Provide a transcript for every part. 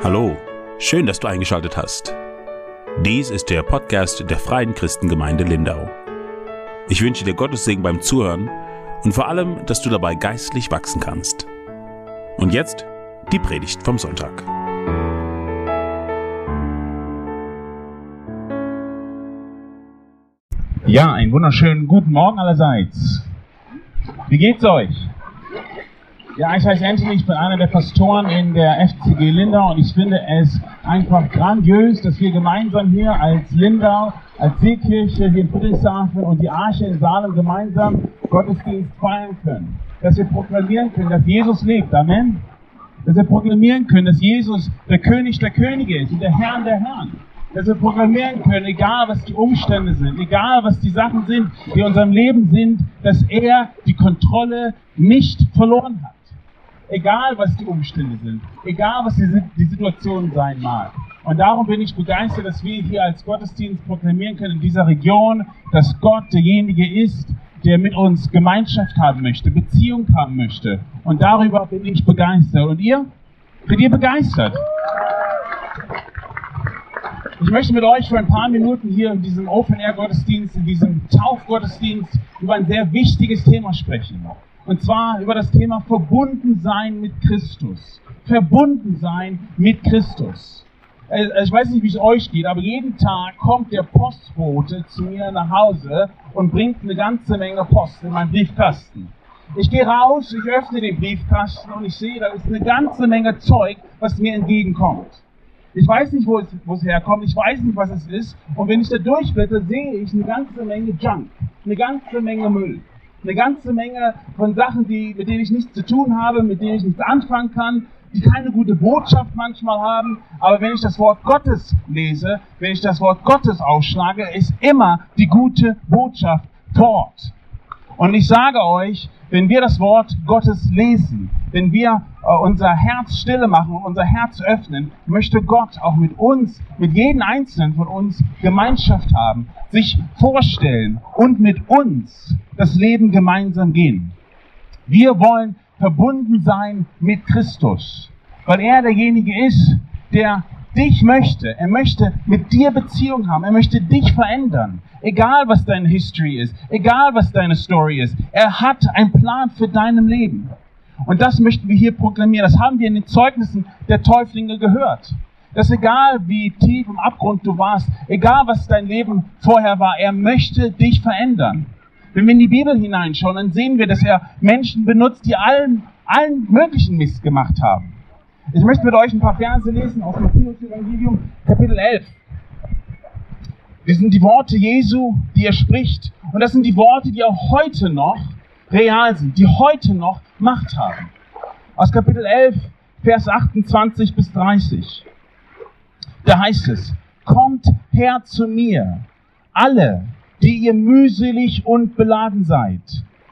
Hallo, schön, dass du eingeschaltet hast. Dies ist der Podcast der Freien Christengemeinde Lindau. Ich wünsche dir Gottes Segen beim Zuhören und vor allem, dass du dabei geistlich wachsen kannst. Und jetzt die Predigt vom Sonntag. Ja, einen wunderschönen guten Morgen allerseits. Wie geht's euch? Ja, ich heiße Anthony, ich bin einer der Pastoren in der FCG Lindau und ich finde es einfach grandios, dass wir gemeinsam hier als Lindau, als Seekirche hier in Friedrichshafen und die Arche in Salem gemeinsam Gottesdienst feiern können. Dass wir proklamieren können, dass Jesus lebt. Amen. Dass wir proklamieren können, dass Jesus der König der Könige ist und der Herr der Herren dass wir proklamieren können, egal was die Umstände sind, egal was die Sachen sind, die in unserem Leben sind, dass er die Kontrolle nicht verloren hat. Egal was die Umstände sind, egal was die, Situation sein mag. Und darum bin ich begeistert, dass wir hier als Gottesdienst proklamieren können in dieser Region, dass Gott derjenige ist, der mit uns Gemeinschaft haben möchte, Beziehung haben möchte. Und darüber bin ich begeistert. Und ihr? Bin ihr begeistert? Ich möchte mit euch für ein paar Minuten hier in diesem Open-Air-Gottesdienst, in diesem Taufgottesdienst über ein sehr wichtiges Thema sprechen. Und zwar über das Thema Verbundensein mit Christus. Verbundensein mit Christus. Äh, ich weiß nicht, wie es euch geht, aber jeden Tag kommt der Postbote zu mir nach Hause und bringt eine ganze Menge Post in meinen Briefkasten. Ich gehe raus, ich öffne den Briefkasten und ich sehe, da ist eine ganze Menge Zeug, was mir entgegenkommt. Ich weiß nicht, wo es, wo es herkommt, ich weiß nicht, was es ist. Und wenn ich da durchblätter, sehe ich eine ganze Menge Junk, eine ganze Menge Müll, eine ganze Menge von Sachen, die, mit denen ich nichts zu tun habe, mit denen ich nichts anfangen kann, die keine gute Botschaft manchmal haben. Aber wenn ich das Wort Gottes lese, wenn ich das Wort Gottes ausschlage, ist immer die gute Botschaft dort. Und ich sage euch, wenn wir das Wort Gottes lesen, wenn wir äh, unser Herz stille machen und unser Herz öffnen, möchte Gott auch mit uns, mit jedem Einzelnen von uns Gemeinschaft haben, sich vorstellen und mit uns das Leben gemeinsam gehen. Wir wollen verbunden sein mit Christus, weil er derjenige ist, der dich möchte. Er möchte mit dir Beziehung haben. Er möchte dich verändern. Egal was deine History ist, egal was deine Story ist. Er hat einen Plan für dein Leben. Und das möchten wir hier proklamieren. Das haben wir in den Zeugnissen der Täuflinge gehört. Dass egal wie tief im Abgrund du warst, egal was dein Leben vorher war, er möchte dich verändern. Wenn wir in die Bibel hineinschauen, dann sehen wir, dass er Menschen benutzt, die allen, allen möglichen Mist gemacht haben. Ich möchte mit euch ein paar Verse lesen aus Matthäus Evangelium, Kapitel 11. Das sind die Worte Jesu, die er spricht. Und das sind die Worte, die auch heute noch real sind, die heute noch Macht haben. Aus Kapitel 11, Vers 28 bis 30. Da heißt es, kommt her zu mir, alle, die ihr mühselig und beladen seid,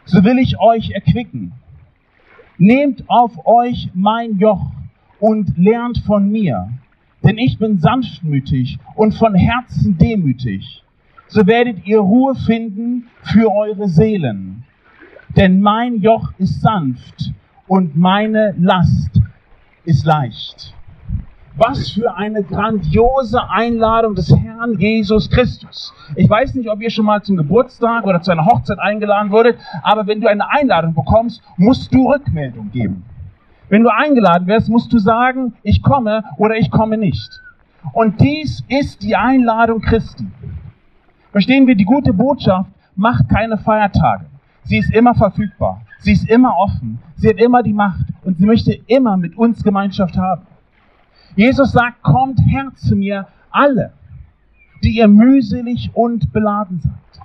so will ich euch erquicken. Nehmt auf euch mein Joch und lernt von mir, denn ich bin sanftmütig und von Herzen demütig. So werdet ihr Ruhe finden für eure Seelen. Denn mein Joch ist sanft und meine Last ist leicht. Was für eine grandiose Einladung des Herrn Jesus Christus. Ich weiß nicht, ob ihr schon mal zum Geburtstag oder zu einer Hochzeit eingeladen wurdet, aber wenn du eine Einladung bekommst, musst du Rückmeldung geben. Wenn du eingeladen wirst, musst du sagen, ich komme oder ich komme nicht. Und dies ist die Einladung Christi. Verstehen wir, die gute Botschaft macht keine Feiertage. Sie ist immer verfügbar. Sie ist immer offen. Sie hat immer die Macht und sie möchte immer mit uns Gemeinschaft haben. Jesus sagt, kommt her zu mir alle, die ihr mühselig und beladen seid.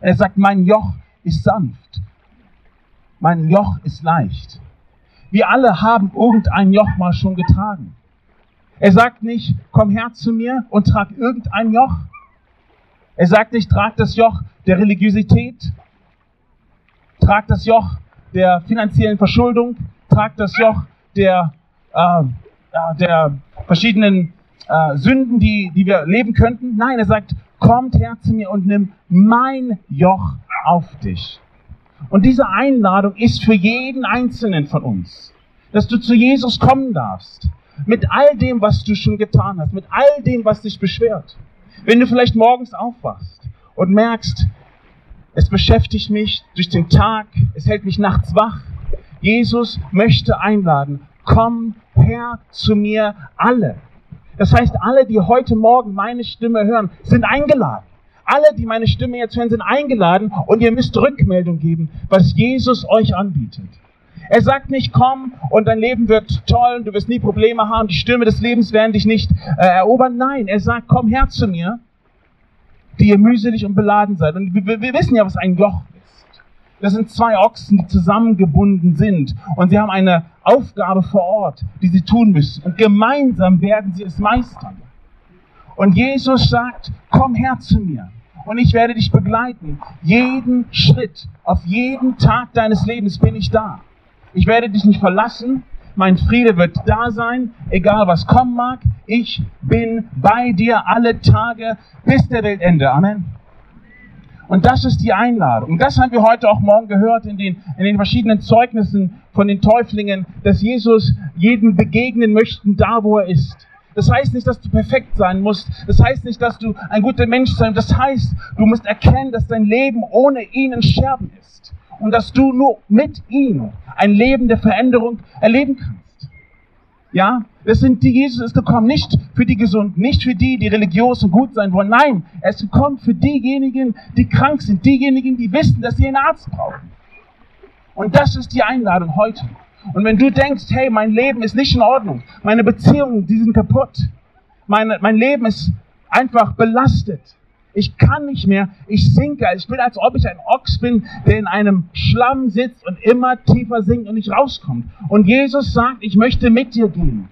Und er sagt, mein Joch ist sanft. Mein Joch ist leicht. Wir alle haben irgendein Joch mal schon getragen. Er sagt nicht, komm her zu mir und trag irgendein Joch. Er sagt nicht, trag das Joch der Religiosität, trag das Joch der finanziellen Verschuldung, trag das Joch der, äh, der verschiedenen äh, Sünden, die, die wir leben könnten. Nein, er sagt, kommt her zu mir und nimm mein Joch auf dich. Und diese Einladung ist für jeden Einzelnen von uns, dass du zu Jesus kommen darfst, Mit all dem, was du schon getan hast, mit all dem, was dich beschwert. Wenn du vielleicht morgens aufwachst und merkst, es beschäftigt mich durch den Tag, es hält mich nachts wach. Jesus möchte einladen, komm her zu mir alle. Das heißt, alle, die heute Morgen meine Stimme hören, sind eingeladen. Alle, die meine Stimme jetzt hören, sind eingeladen und ihr müsst Rückmeldung geben, was Jesus euch anbietet. Er sagt nicht, komm und dein Leben wird toll und du wirst nie Probleme haben, die Stürme des Lebens werden dich nicht äh, erobern. Nein, er sagt, komm her zu mir, die ihr mühselig und beladen seid. Und wir, wir wissen ja, was ein Joch ist. Das sind zwei Ochsen, die zusammengebunden sind und sie haben eine Aufgabe vor Ort, die sie tun müssen. Und gemeinsam werden sie es meistern. Und Jesus sagt, komm her zu mir und ich werde dich begleiten. Jeden Schritt, auf jeden Tag deines Lebens bin ich da. Ich werde dich nicht verlassen. Mein Friede wird da sein, egal was kommen mag. Ich bin bei dir alle Tage bis der Weltende. Amen. Und das ist die Einladung. Und das haben wir heute auch morgen gehört in den, in den verschiedenen Zeugnissen von den Täuflingen, dass Jesus jedem begegnen möchte, da wo er ist. Das heißt nicht, dass du perfekt sein musst. Das heißt nicht, dass du ein guter Mensch sein musst. Das heißt, du musst erkennen, dass dein Leben ohne ihn ein Scherben ist. Und dass du nur mit ihm ein Leben der Veränderung erleben kannst. Ja, das sind die, Jesus ist gekommen, nicht für die Gesunden, nicht für die, die religiös und gut sein wollen. Nein, er ist gekommen für diejenigen, die krank sind, diejenigen, die wissen, dass sie einen Arzt brauchen. Und das ist die Einladung heute. Und wenn du denkst, hey, mein Leben ist nicht in Ordnung, meine Beziehungen, die sind kaputt, meine, mein Leben ist einfach belastet, ich kann nicht mehr, ich sinke, ich bin, als ob ich ein Ochs bin, der in einem Schlamm sitzt und immer tiefer sinkt und nicht rauskommt. Und Jesus sagt, ich möchte mit dir gehen.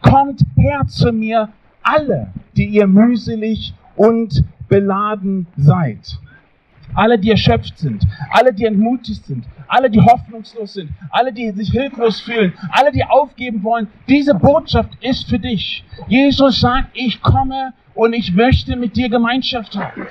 Kommt her zu mir, alle, die ihr mühselig und beladen seid. Alle, die erschöpft sind, alle, die entmutigt sind, alle, die hoffnungslos sind, alle, die sich hilflos fühlen, alle, die aufgeben wollen. Diese Botschaft ist für dich. Jesus sagt, ich komme und ich möchte mit dir Gemeinschaft haben.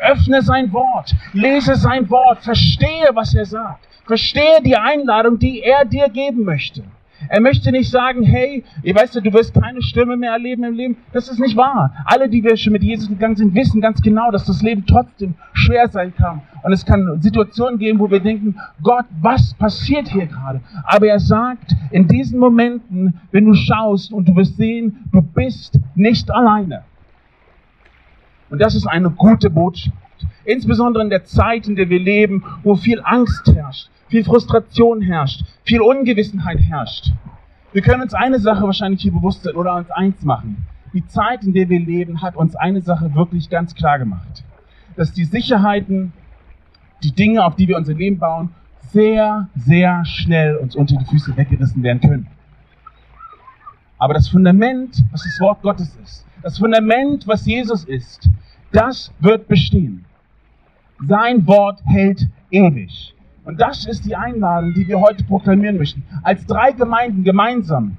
Öffne sein Wort, lese sein Wort, verstehe, was er sagt, verstehe die Einladung, die er dir geben möchte. Er möchte nicht sagen, hey, ihr weißt ja, du wirst keine Stimme mehr erleben im Leben. Das ist nicht wahr. Alle, die wir schon mit Jesus gegangen sind, wissen ganz genau, dass das Leben trotzdem schwer sein kann. Und es kann Situationen geben, wo wir denken, Gott, was passiert hier gerade? Aber er sagt, in diesen Momenten, wenn du schaust und du wirst sehen, du bist nicht alleine. Und das ist eine gute Botschaft. Insbesondere in der Zeit, in der wir leben, wo viel Angst herrscht, viel Frustration herrscht, viel Ungewissenheit herrscht. Wir können uns eine Sache wahrscheinlich hier bewusst sein oder uns eins machen. Die Zeit, in der wir leben, hat uns eine Sache wirklich ganz klar gemacht. Dass die Sicherheiten, die Dinge, auf die wir unser Leben bauen, sehr, sehr schnell uns unter die Füße weggerissen werden können. Aber das Fundament, was das Wort Gottes ist, das Fundament, was Jesus ist, das wird bestehen. Sein Wort hält ewig. Und das ist die Einladung, die wir heute proklamieren möchten. Als drei Gemeinden gemeinsam.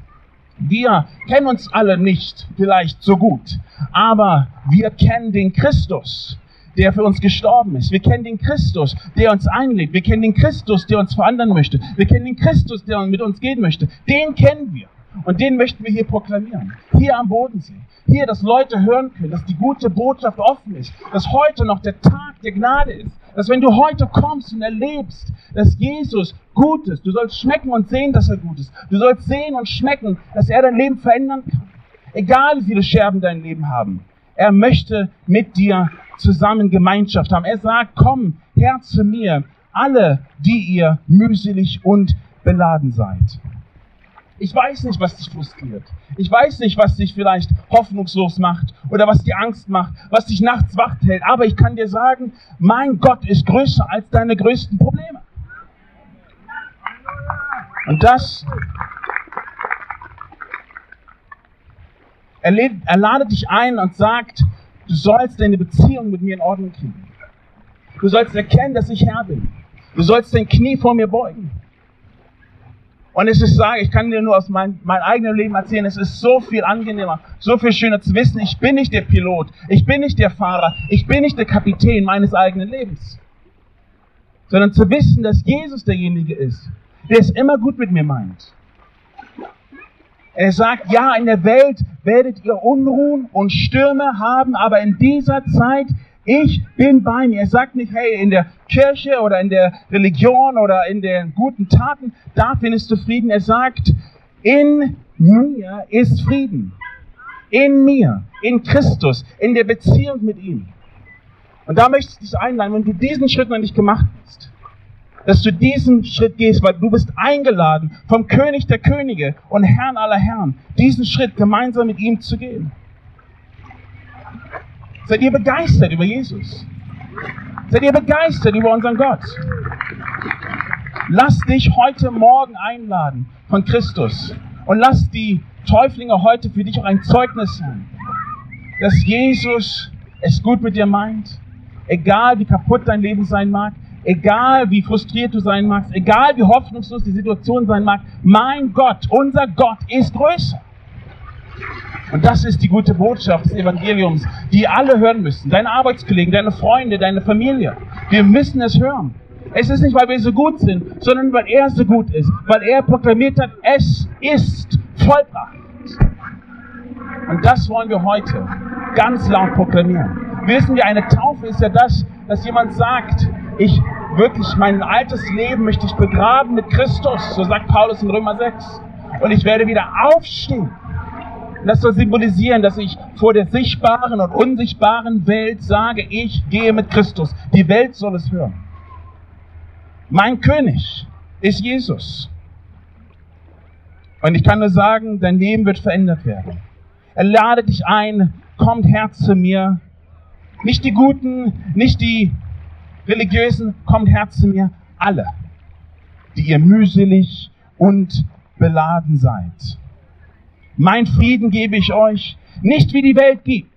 Wir kennen uns alle nicht vielleicht so gut, aber wir kennen den Christus, der für uns gestorben ist. Wir kennen den Christus, der uns einlädt. Wir kennen den Christus, der uns verändern möchte. Wir kennen den Christus, der mit uns gehen möchte. Den kennen wir. Und den möchten wir hier proklamieren. Hier am Bodensee. Hier, dass Leute hören können, dass die gute Botschaft offen ist. Dass heute noch der Tag der Gnade ist dass wenn du heute kommst und erlebst, dass Jesus gut ist, du sollst schmecken und sehen, dass er gut ist. Du sollst sehen und schmecken, dass er dein Leben verändern kann. Egal wie viele Scherben dein Leben haben. Er möchte mit dir zusammen Gemeinschaft haben. Er sagt, komm her zu mir, alle, die ihr mühselig und beladen seid. Ich weiß nicht, was dich frustriert. Ich weiß nicht, was dich vielleicht hoffnungslos macht oder was dir Angst macht, was dich nachts wach hält. Aber ich kann dir sagen, mein Gott ist größer als deine größten Probleme. Und das er, ladet dich ein und sagt, du sollst deine Beziehung mit mir in Ordnung kriegen. Du sollst erkennen, dass ich Herr bin. Du sollst dein Knie vor mir beugen. Und es ist, sage, ich kann dir nur aus mein, meinem eigenen Leben erzählen, es ist so viel angenehmer, so viel schöner zu wissen, ich bin nicht der Pilot, ich bin nicht der Fahrer, ich bin nicht der Kapitän meines eigenen Lebens. Sondern zu wissen, dass Jesus derjenige ist, der es immer gut mit mir meint. Er sagt, ja, in der Welt werdet ihr Unruhen und Stürme haben, aber in dieser Zeit, ich bin bei mir. Er sagt nicht, hey, in der Kirche oder in der Religion oder in den guten Taten, da findest du Frieden. Er sagt, in mir ist Frieden. In mir, in Christus, in der Beziehung mit ihm. Und da möchte ich dich einladen, wenn du diesen Schritt noch nicht gemacht hast, dass du diesen Schritt gehst, weil du bist eingeladen vom König der Könige und Herrn aller Herren, diesen Schritt gemeinsam mit ihm zu gehen. Seid ihr begeistert über Jesus? Seid ihr begeistert über unseren Gott? Lass dich heute Morgen einladen von Christus und lass die Täuflinge heute für dich auch ein Zeugnis sein, dass Jesus es gut mit dir meint, egal wie kaputt dein Leben sein mag, egal wie frustriert du sein magst, egal wie hoffnungslos die Situation sein mag, mein Gott, unser Gott ist größer. Und das ist die gute Botschaft des Evangeliums, die alle hören müssen. Deine Arbeitskollegen, deine Freunde, deine Familie. Wir müssen es hören. Es ist nicht, weil wir so gut sind, sondern weil er so gut ist. Weil er proklamiert hat, es ist vollbracht. Und das wollen wir heute ganz laut proklamieren. Wissen wir, eine Taufe ist ja das, dass jemand sagt, ich wirklich mein altes Leben möchte ich begraben mit Christus, so sagt Paulus in Römer 6. Und ich werde wieder aufstehen. Und das soll symbolisieren, dass ich vor der sichtbaren und unsichtbaren Welt sage, ich gehe mit Christus. Die Welt soll es hören. Mein König ist Jesus. Und ich kann nur sagen, dein Leben wird verändert werden. Er ladet dich ein, kommt her zu mir. Nicht die Guten, nicht die Religiösen, kommt her zu mir. Alle, die ihr mühselig und beladen seid. Mein Frieden gebe ich euch, nicht wie die Welt gibt.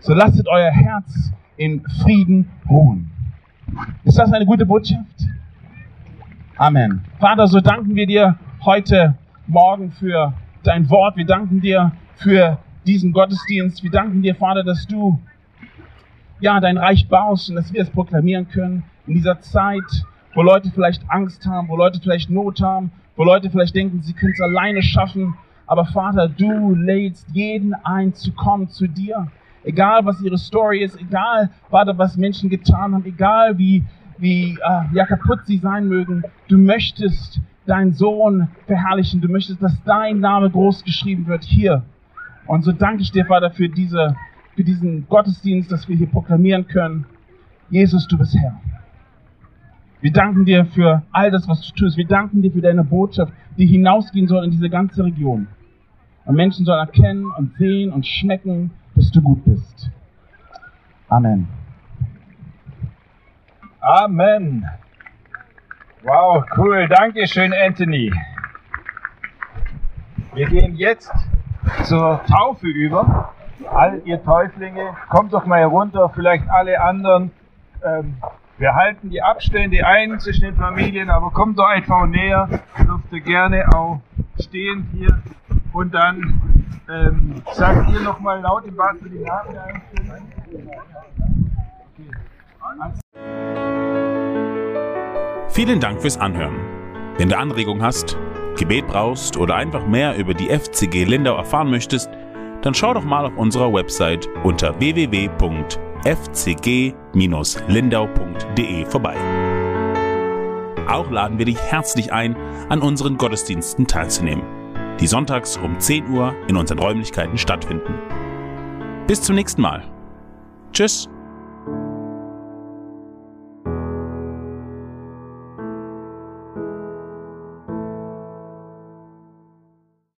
So lasset euer Herz in Frieden ruhen. Ist das eine gute Botschaft? Amen. Vater, so danken wir dir heute Morgen für dein Wort. Wir danken dir für diesen Gottesdienst. Wir danken dir, Vater, dass du ja dein Reich baust und dass wir es proklamieren können in dieser Zeit, wo Leute vielleicht Angst haben, wo Leute vielleicht Not haben, wo Leute vielleicht denken, sie können es alleine schaffen. Aber Vater, du lädst jeden ein zu kommen zu dir. Egal was ihre Story ist, egal, Vater, was Menschen getan haben, egal wie, wie äh, ja, kaputt sie sein mögen, du möchtest deinen Sohn verherrlichen, du möchtest, dass dein Name groß geschrieben wird hier. Und so danke ich dir, Vater, für, diese, für diesen Gottesdienst, dass wir hier proklamieren können. Jesus, du bist Herr. Wir danken dir für all das, was du tust. Wir danken dir für deine Botschaft, die hinausgehen soll in diese ganze Region. Und Menschen sollen erkennen und sehen und schmecken, dass du gut bist. Amen. Amen. Wow, cool. Dankeschön, Anthony. Wir gehen jetzt zur Taufe über. All ihr Täuflinge, kommt doch mal herunter, vielleicht alle anderen. Ähm, wir halten die Abstände ein zwischen den Familien, aber kommt doch einfach näher. Dürft ihr gerne auch stehen hier. Und dann ähm, sagt ihr nochmal laut im Bad die Namen Vielen Dank fürs Anhören. Wenn du Anregungen hast, Gebet brauchst oder einfach mehr über die FCG Lindau erfahren möchtest, dann schau doch mal auf unserer Website unter www.fcg fcg-lindau.de vorbei. Auch laden wir dich herzlich ein, an unseren Gottesdiensten teilzunehmen, die sonntags um 10 Uhr in unseren Räumlichkeiten stattfinden. Bis zum nächsten Mal. Tschüss.